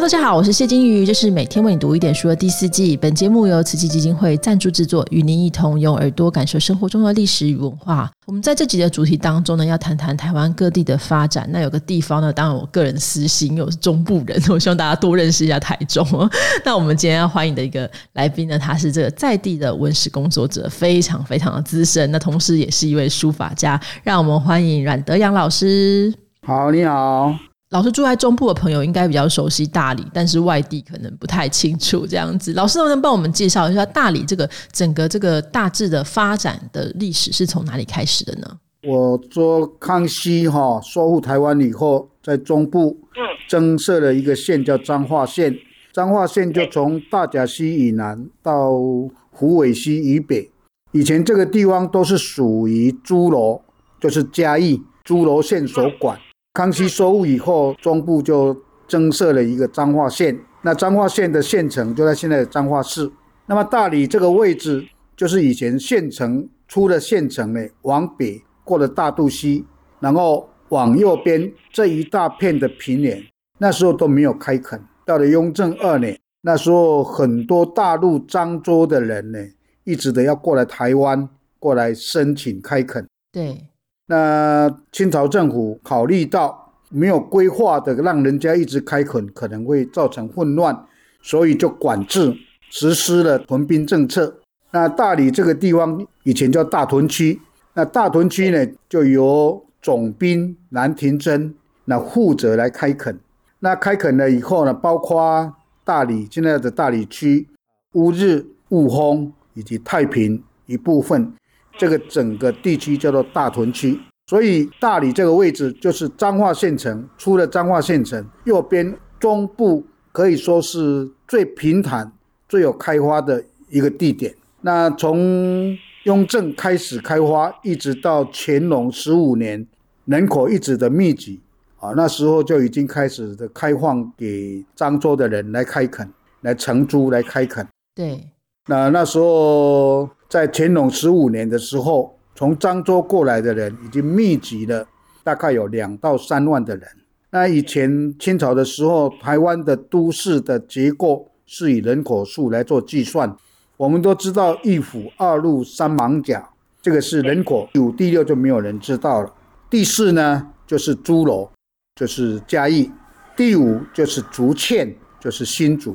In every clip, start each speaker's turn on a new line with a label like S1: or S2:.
S1: 大家好，我是谢金鱼，这是每天为你读一点书的第四季。本节目由慈济基金会赞助制作，与您一同用耳朵感受生活中的历史与文化。我们在这集的主题当中呢，要谈谈台湾各地的发展。那有个地方呢，当然我个人私心，因为我是中部人，我希望大家多认识一下台中。那我们今天要欢迎的一个来宾呢，他是这个在地的文史工作者，非常非常的资深，那同时也是一位书法家。让我们欢迎阮德阳老师。
S2: 好，你好。
S1: 老师住在中部的朋友应该比较熟悉大理，但是外地可能不太清楚这样子。老师能不能帮我们介绍一下大理这个整个这个大致的发展的历史是从哪里开始的呢？
S2: 我说康熙哈收复台湾以后，在中部增设了一个县叫彰化县，彰化县就从大甲溪以南到虎尾溪以北，以前这个地方都是属于诸罗，就是嘉义诸罗县所管。康熙收复以后，中部就增设了一个彰化县。那彰化县的县城就在现在的彰化市。那么大理这个位置，就是以前县城出了县城呢，往北过了大肚溪，然后往右边这一大片的平原，那时候都没有开垦。到了雍正二年，那时候很多大陆漳州的人呢，一直的要过来台湾，过来申请开垦。
S1: 对。
S2: 那清朝政府考虑到没有规划的，让人家一直开垦可能会造成混乱，所以就管制实施了屯兵政策。那大理这个地方以前叫大屯区，那大屯区呢就由总兵南廷珍那负责来开垦。那开垦了以后呢，包括大理现在的大理区、乌日、雾峰以及太平一部分。这个整个地区叫做大屯区，所以大理这个位置就是彰化县城。出了彰化县城，右边中部可以说是最平坦、最有开花的一个地点。那从雍正开始开花，一直到乾隆十五年，人口一直的密集啊，那时候就已经开始的开放给漳州的人来开垦、来承租、来开垦。
S1: 对，
S2: 那那时候。在乾隆十五年的时候，从漳州过来的人已经密集了，大概有两到三万的人。那以前清朝的时候，台湾的都市的结构是以人口数来做计算。我们都知道一府二路三艋甲，这个是人口。第五第六就没有人知道了。第四呢，就是诸罗，就是嘉义；第五就是竹堑，就是新竹；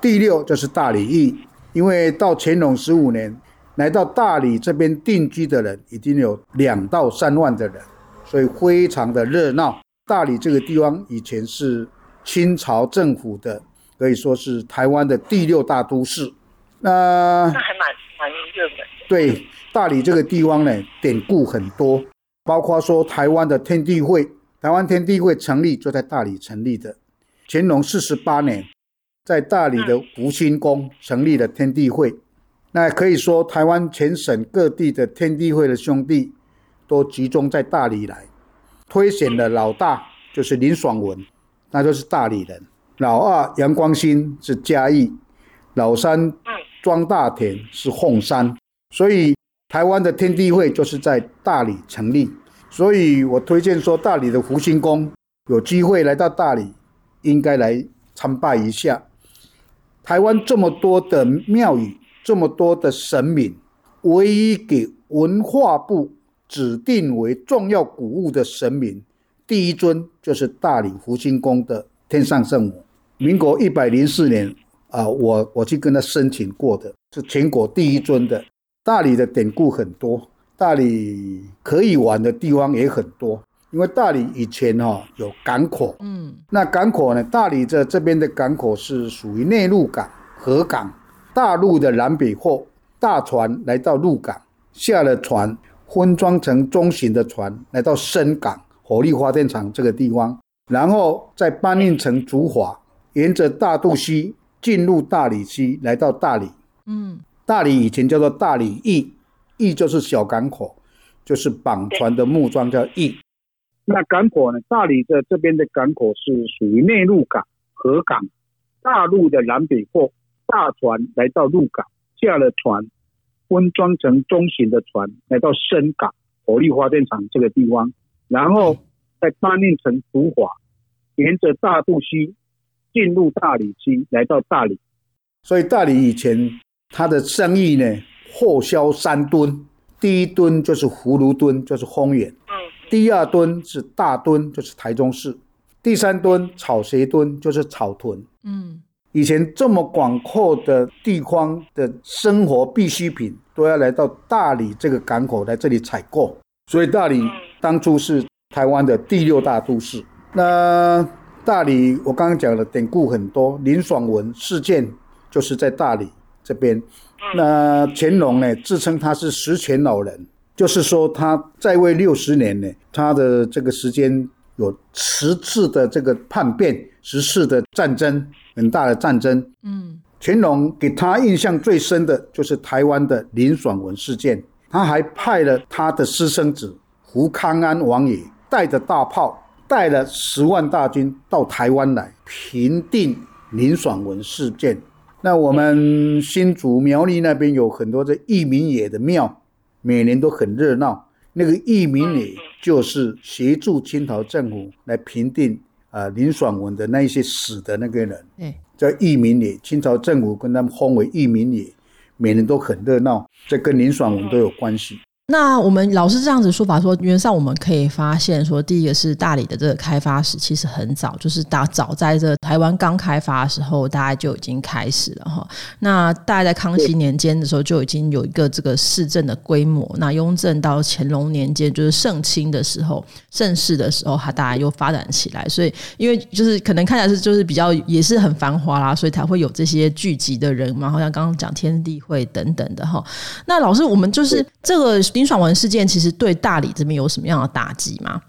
S2: 第六就是大理驿。因为到乾隆十五年。来到大理这边定居的人已经有两到三万的人，所以非常的热闹。大理这个地方以前是清朝政府的，可以说是台湾的第六大都市。
S3: 那那还蛮蛮热门。
S2: 对，大理这个地方呢，典故很多，包括说台湾的天地会，台湾天地会成立就在大理成立的。乾隆四十八年，在大理的福兴宫成立了天地会。那可以说，台湾全省各地的天地会的兄弟，都集中在大理来。推选的老大就是林爽文，那就是大理人；老二杨光兴是嘉义；老三庄大田是凤山。所以台湾的天地会就是在大理成立。所以我推荐说，大理的福星宫有机会来到大理，应该来参拜一下。台湾这么多的庙宇。这么多的神明，唯一给文化部指定为重要古物的神明，第一尊就是大理福星宫的天上圣母。民国一百零四年啊，我我去跟他申请过的，是全国第一尊的。大理的典故很多，大理可以玩的地方也很多，因为大理以前哈有港口，嗯，那港口呢，大理这这边的港口是属于内陆港、河港。大陆的南北货大船来到陆港，下了船，分装成中型的船来到深港火力发电厂这个地方，然后再搬运成竹筏，沿着大肚溪进入大理溪，来到大理。嗯，大理以前叫做大理驿，驿就是小港口，就是绑船的木桩叫驿。那港口呢？大理的这边的港口是属于内陆港、河港，大陆的南北货。大船来到陆港，下了船，分装成中型的船来到深港火力发电厂这个地方，然后再搬运成竹筏，沿着大肚溪进入大理区，来到大理。所以大理以前它的生意呢，货销三吨，第一吨就是葫芦吨，就是丰原；第二墩是大墩，就是台中市；第三墩草鞋墩，就是草屯。
S1: 嗯
S2: 以前这么广阔的地方的生活必需品，都要来到大理这个港口来这里采购，所以大理当初是台湾的第六大都市。那大理我刚刚讲了典故很多，林爽文事件就是在大理这边。那乾隆呢，自称他是十全老人，就是说他在位六十年呢，他的这个时间有十次的这个叛变，十次的战争，很大的战争。
S1: 嗯
S2: 乾隆给他印象最深的就是台湾的林爽文事件，他还派了他的私生子胡康安王爷带着大炮，带了十万大军到台湾来平定林爽文事件。那我们新竹苗栗那边有很多的义民野的庙，每年都很热闹。那个义民里就是协助清朝政府来平定啊、林爽文的那一些死的那个人。
S1: 嗯，
S2: 叫义民里，清朝政府跟他们封为义民里，每年都很热闹，这跟林爽文都有关系。
S1: 那我们老师这样子说法说，原上我们可以发现说，第一个是大理的这个开发史其实很早，就是大早在这台湾刚开发的时候，大概就已经开始了哈。那大概在康熙年间的时候，就已经有一个这个市政的规模。那雍正到乾隆年间，就是盛清的时候、盛世的时候，它大概又发展起来。所以，因为就是可能看起来是就是比较也是很繁华啦，所以才会有这些聚集的人嘛，好像刚刚讲天地会等等的哈。那老师，我们就是这个林爽文事件，其实对大理这边有什么样的打击吗？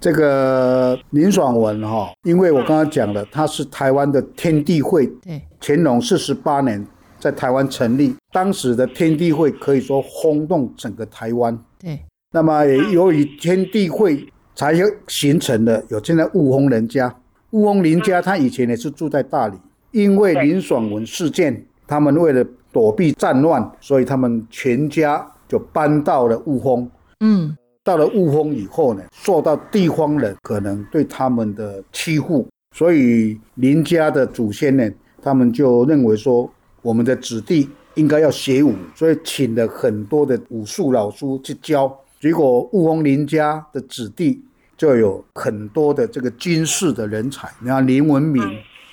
S2: 这个林爽文哈、因为我刚刚讲了，他是台湾的天地会，
S1: 对，
S2: 乾隆四十八年在台湾成立，当时的天地会可以说轰动整个台湾。
S1: 对，
S2: 那么也由于天地会才形成的有现在雾峰人家，雾峰林家他以前也是住在大理，因为林爽文事件，他们为了躲避战乱，所以他们全家就搬到了雾峰。
S1: 嗯
S2: 到了雾峰以后呢，受到地方人可能对他们的欺负，所以林家的祖先呢，他们就认为说，我们的子弟应该要学武，所以请了很多的武术老师去教。结果雾峰林家的子弟就有很多的这个军事的人才，你看林文敏、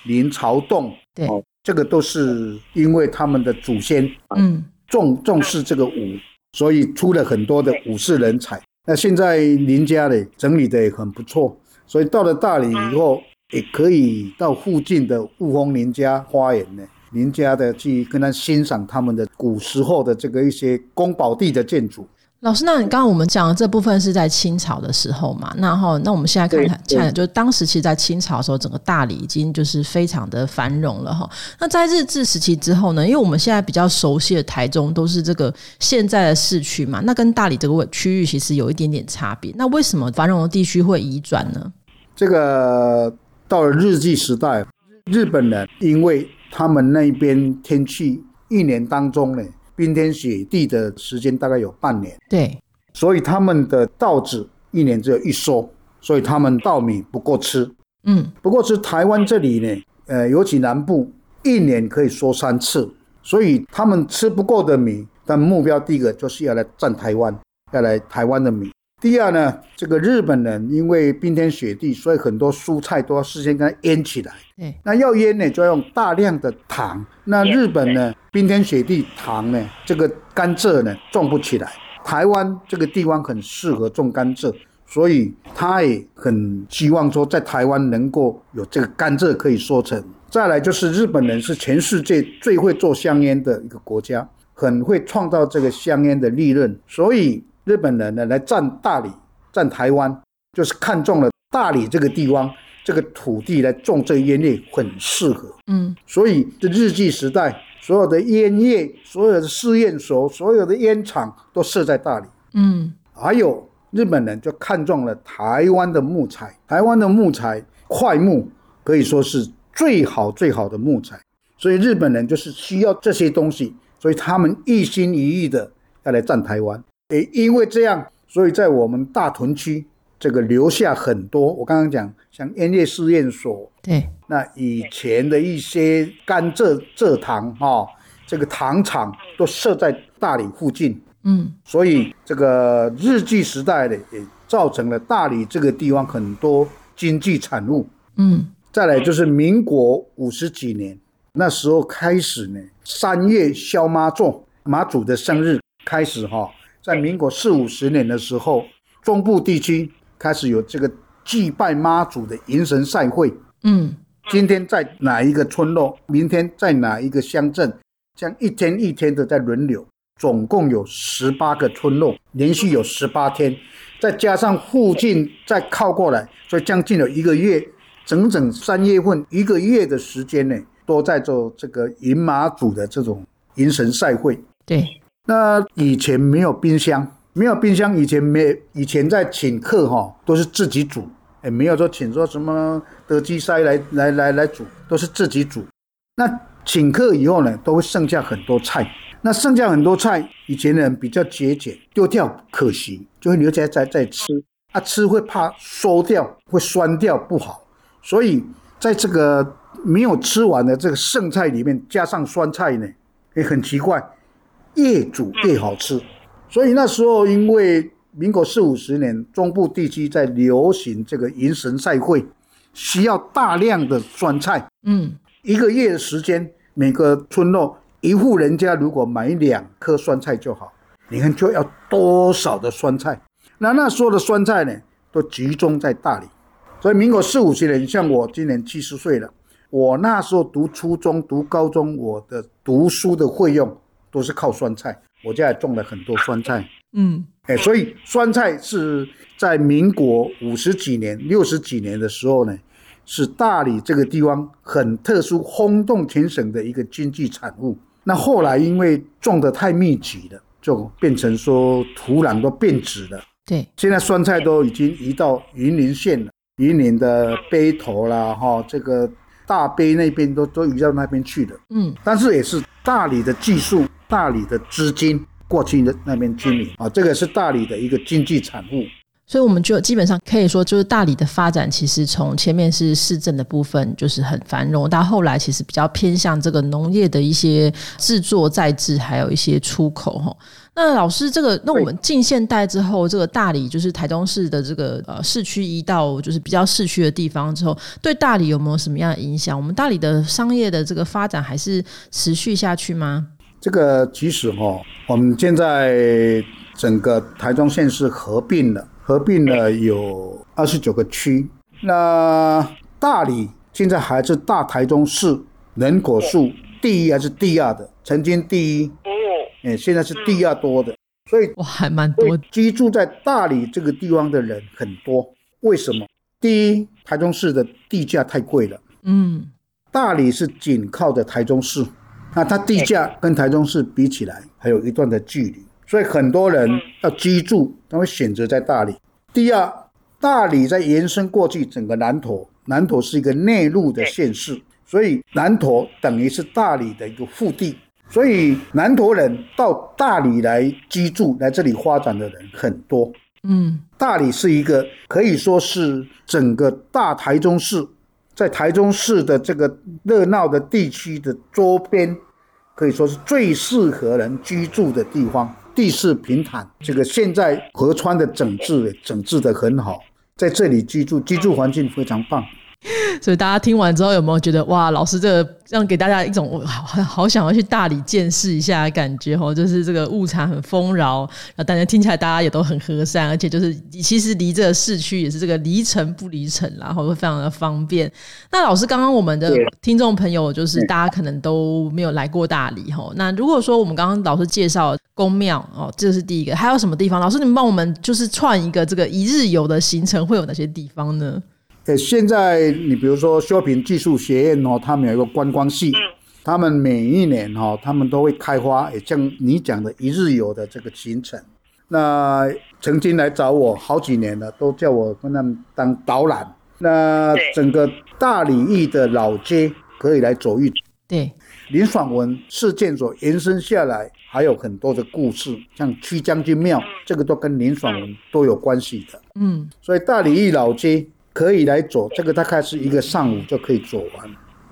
S2: 林朝栋，
S1: 对
S2: 哦，这个都是因为他们的祖先
S1: 嗯
S2: 重重视这个武，所以出了很多的武士人才。那现在林家呢整理的也很不错，所以到了大理以后，也可以到附近的雾峰林家花园呢，林家的去跟他欣赏他们的古时候的这个一些宫保地的建筑。
S1: 老师，那你刚刚我们讲的这部分是在清朝的时候嘛？那哈，那我们现在看看，看就是当时其实，在清朝的时候，整个大理已经就是非常的繁荣了哈。那在日治时期之后呢？因为我们现在比较熟悉的台中都是这个现在的市区嘛，那跟大理这个区域其实有一点点差别。那为什么繁荣的地区会移转呢？
S2: 这个到了日据时代，日本人因为他们那边天气一年当中呢，冰天雪地的时间大概有半年。
S1: 对，
S2: 所以他们的稻子一年只有一收，所以他们稻米不够吃。
S1: 嗯
S2: 不过是台湾这里呢，呃，尤其南部一年可以收三次，所以他们吃不够的米，但目标第一个就是要来占台湾，要来台湾的米。第二呢，这个日本人因为冰天雪地，所以很多蔬菜都要事先跟它腌起来。
S1: 对，
S2: 那要腌呢，就要用大量的糖。那日本呢，冰天雪地糖呢，这个甘蔗呢种不起来。台湾这个地方很适合种甘蔗，所以他也很希望说在台湾能够有这个甘蔗可以收成。再来就是日本人是全世界最会做香烟的一个国家，很会创造这个香烟的利润，所以日本人呢来占大理、占台湾，就是看中了大理这个地方这个土地来种这个烟叶很适合。
S1: 嗯
S2: 所以这日据时代，所有的烟叶、所有的试验所、所有的烟厂都设在大理。
S1: 嗯
S2: 还有日本人就看中了台湾的木材，台湾的木材块木可以说是最好最好的木材，所以日本人就是需要这些东西，所以他们一心一意的要来占台湾。也因为这样，所以在我们大屯区这个留下很多。我刚刚讲，像烟叶试验所，
S1: 对，
S2: 那以前的一些甘蔗蔗糖哈、这个糖厂都设在大理附近，
S1: 嗯
S2: 所以这个日据时代呢，也造成了大理这个地方很多经济产物。
S1: 嗯
S2: 再来就是民国五十几年，那时候开始呢，三月消妈祖妈祖的生日开始哈、在民国四五十年的时候，中部地区开始有这个祭拜妈祖的迎神赛会。
S1: 嗯
S2: 今天在哪一个村落，明天在哪一个乡镇，这样一天一天的在轮流，总共有十八个村落，连续有十八天，再加上附近再靠过来，所以将近有一个月，整整三月份一个月的时间呢，都在做这个迎妈祖的这种迎神赛会。
S1: 对，
S2: 那以前没有冰箱，没有冰箱，以前没以前在请客哈、都是自己煮，也没有说请说什么德基塞来来来来煮，都是自己煮。那请客以后呢，都会剩下很多菜。那剩下很多菜，以前的人比较节俭，丢掉可惜，就会留下来再再吃。啊，吃会怕馊掉，会酸掉不好，所以在这个没有吃完的这个剩菜里面加上酸菜呢，也很奇怪，越煮越好吃。所以那时候因为民国四五十年，中部地区在流行这个迎神赛会，需要大量的酸菜，
S1: 嗯
S2: 一个月的时间，每个村落一户人家如果买两颗酸菜就好，你看就要多少的酸菜？那那时候的酸菜呢，都集中在大理。所以民国四五十年，像我今年七十岁了，我那时候读初中、读高中，我的读书的费用都是靠酸菜，我家也种了很多酸菜。
S1: 嗯
S2: 哎，所以酸菜是在民国五十几年、六十几年的时候呢，是大理这个地方很特殊、轰动全省的一个经济产物。那后来因为种的太密集了，就变成说土壤都变质了。
S1: 对，
S2: 现在酸菜都已经移到云林县了，云林的背头啦，哈，这个大杯那边都都移到那边去了。
S1: 嗯
S2: 但是也是大理的技术、大理的资金过去的那边经营啊，这个是大理的一个经济产物。
S1: 所以我们就基本上可以说，就是大理的发展，其实从前面是市政的部分，就是很繁荣，到后来其实比较偏向这个农业的一些制作再制，还有一些出口哈。那老师，这个那我们近现代之后，这个大理就是台中市的这个呃市区移到就是比较市区的地方之后，对大理有没有什么样的影响？我们大理的商业的这个发展还是持续下去吗？
S2: 这个其实哈、我们现在整个台中县是合并了，合并了有二十九个区。那大理现在还是大台中市人口数第一还是第二的？曾经第一，
S3: 哦，
S2: 哎，现在是第二多的。所以
S1: 哇，还蛮多的，
S2: 居住在大理这个地方的人很多。为什么？第一，台中市的地价太贵了。
S1: 嗯
S2: 大理是紧靠着台中市，那它地价跟台中市比起来还有一段的距离，所以很多人要居住，他会选择在大理。第二，大理在延伸过去整个南投，南投是一个内陆的县市，所以南投等于是大理的一个腹地，所以南投人到大理来居住、来这里发展的人很多。
S1: 嗯
S2: 大理是一个可以说是整个大台中市，在台中市的这个热闹的地区的周边，可以说是最适合人居住的地方。地势平坦，这个现在河川的整治整治的很好，在这里居住，居住环境非常棒。
S1: 所以大家听完之后有没有觉得哇，老师这个让给大家一种我好好想要去大理见识一下的感觉哦，就是这个物产很丰饶，然后大家听起来大家也都很和善，而且就是其实离这个市区也是这个离城不离城啦，然后会非常的方便。那老师刚刚我们的听众朋友就是大家可能都没有来过大理哈，那如果说我们刚刚老师介绍宫庙哦，这是第一个，还有什么地方？老师你们帮我们就是串一个这个一日游的行程会有哪些地方呢？
S2: 呃，现在你比如说修平技术学院哦，他们有一个观光系，他们每一年哈、哦，他们都会开发，也像你讲的一日游的这个行程。那曾经来找我好几年了，都叫我跟他们当导览。那整个大理驿的老街可以来走一走，
S1: 对，
S2: 林爽文事件所延伸下来，还有很多的故事，像曲将军庙，这个都跟林爽文都有关系的。
S1: 嗯，
S2: 所以大理一老街可以来走，这个大概是一个上午就可以走完。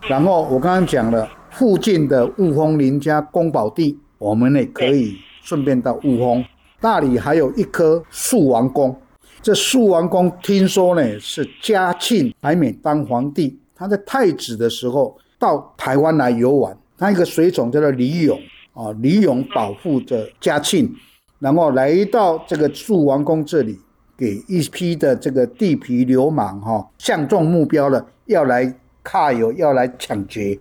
S2: 然后我刚刚讲了，附近的雾峰林家宫保地，我们也可以顺便到雾峰。大理还有一颗树王宫，这树王宫听说呢是嘉庆还没当皇帝，他在太子的时候。到台湾来游玩，他一个随从叫做李勇啊，李勇保护着嘉庆，然后来到这个肃王宫这里，给一批的这个地痞流氓哈，相中目标了，要来揩油，要来抢劫，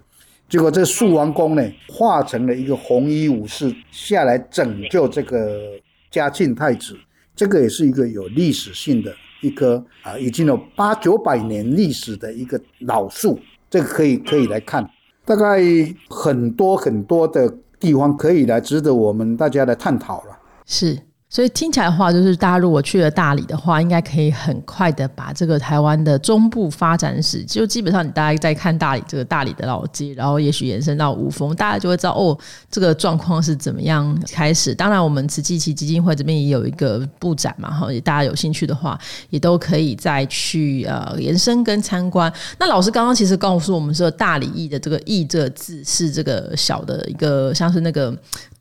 S2: 结果这肃王宫呢，化成了一个红衣武士下来拯救这个嘉庆太子，这个也是一个有历史性的一棵啊，已经有八九百年历史的一个老树。这个可以可以来看，大概很多很多的地方可以来值得我们大家来探讨了。
S1: 是。所以听起来的话，就是大家如果去了大理的话，应该可以很快的把这个台湾的中部发展史，就基本上你大家在看大理这个大理的老街，然后也许延伸到五峰，大家就会知道哦，这个状况是怎么样开始。当然，我们慈济基基金会这边也有一个布展嘛，哈，也大家有兴趣的话，也都可以再去呃延伸跟参观。那老师刚刚其实告诉我们说，大理义的这个义这个字是这个小的一个，像是那个。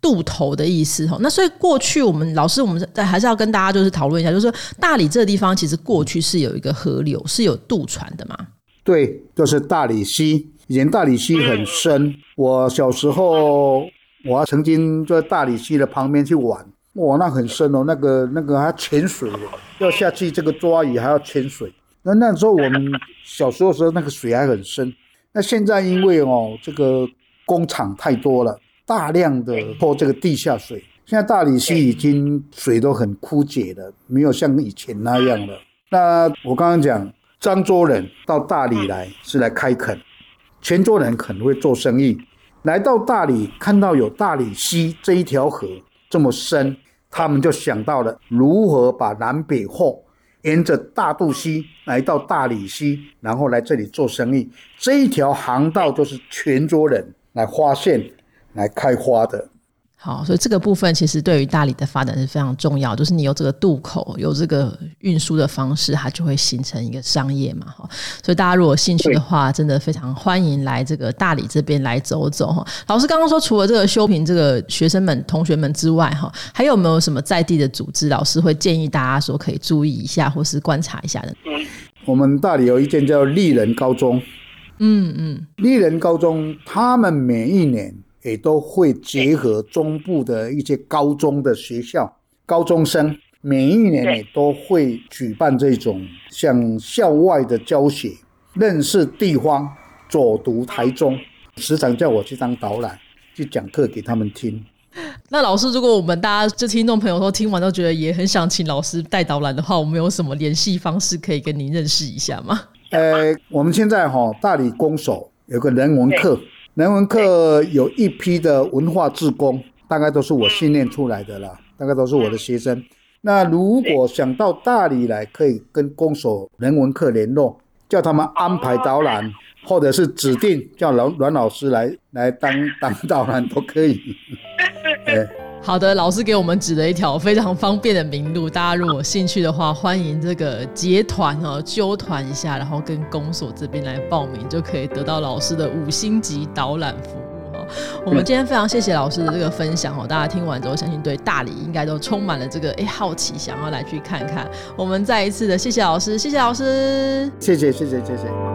S1: 渡头的意思哈，那所以过去我们老师我们在还是要跟大家就是讨论一下，就是说大理这个地方其实过去是有一个河流是有渡船的嘛？
S2: 对，就是大理溪，以前大理溪很深，我小时候我曾经在大理溪的旁边去玩，哇，那很深哦，那个那个还要潜水，要下去这个抓鱼还要潜水。那那时候我们小时候时候那个水还很深，那现在因为哦这个工厂太多了。大量的破这个地下水，现在大理溪已经水都很枯竭了，没有像以前那样了。那我刚刚讲，漳州人到大理来是来开垦，泉州人可能会做生意，来到大理看到有大理溪这一条河这么深，他们就想到了如何把南北货沿着大渡溪来到大理溪，然后来这里做生意。这一条航道就是泉州人来发现。来开花的，
S1: 好，所以这个部分其实对于大理的发展是非常重要，就是你有这个渡口，有这个运输的方式，它就会形成一个商业嘛，哈。所以大家如果有兴趣的话，真的非常欢迎来这个大理这边来走走哈。老师刚刚说，除了这个修平这个学生们、同学们之外，哈，还有没有什么在地的组织，老师会建议大家说可以注意一下，或是观察一下的？
S2: 我们大理有一间叫丽人高中，
S1: 嗯嗯，
S2: 丽人高中他们每一年。也都会结合中部的一些高中的学校，高中生每一年也都会举办这种像校外的教学，认识地方，走读台中，时常叫我去当导览，去讲课给他们听。
S1: 那老师，如果我们大家就听众朋友说听完都觉得也很想请老师带导览的话，我们有什么联系方式可以跟您认识一下吗？
S2: 呃，我们现在哈大理公所有个人文课。人文课有一批的文化志工，大概都是我训练出来的啦，大概都是我的学生。那如果想到大理来，可以跟公所人文课联络，叫他们安排导览，或者是指定叫阮阮老师来来当当导览都可以。
S1: 好的，老师给我们指了一条非常方便的名路，大家如果兴趣的话，欢迎这个结团哦，揪团一下，然后跟公所这边来报名，就可以得到老师的五星级导览服务哈。我们今天非常谢谢老师的这个分享哦，大家听完之后，相信对大理应该都充满了这个哎好奇，想要来去看看。我们再一次的谢谢老师，谢谢老师，
S2: 谢谢谢谢谢谢。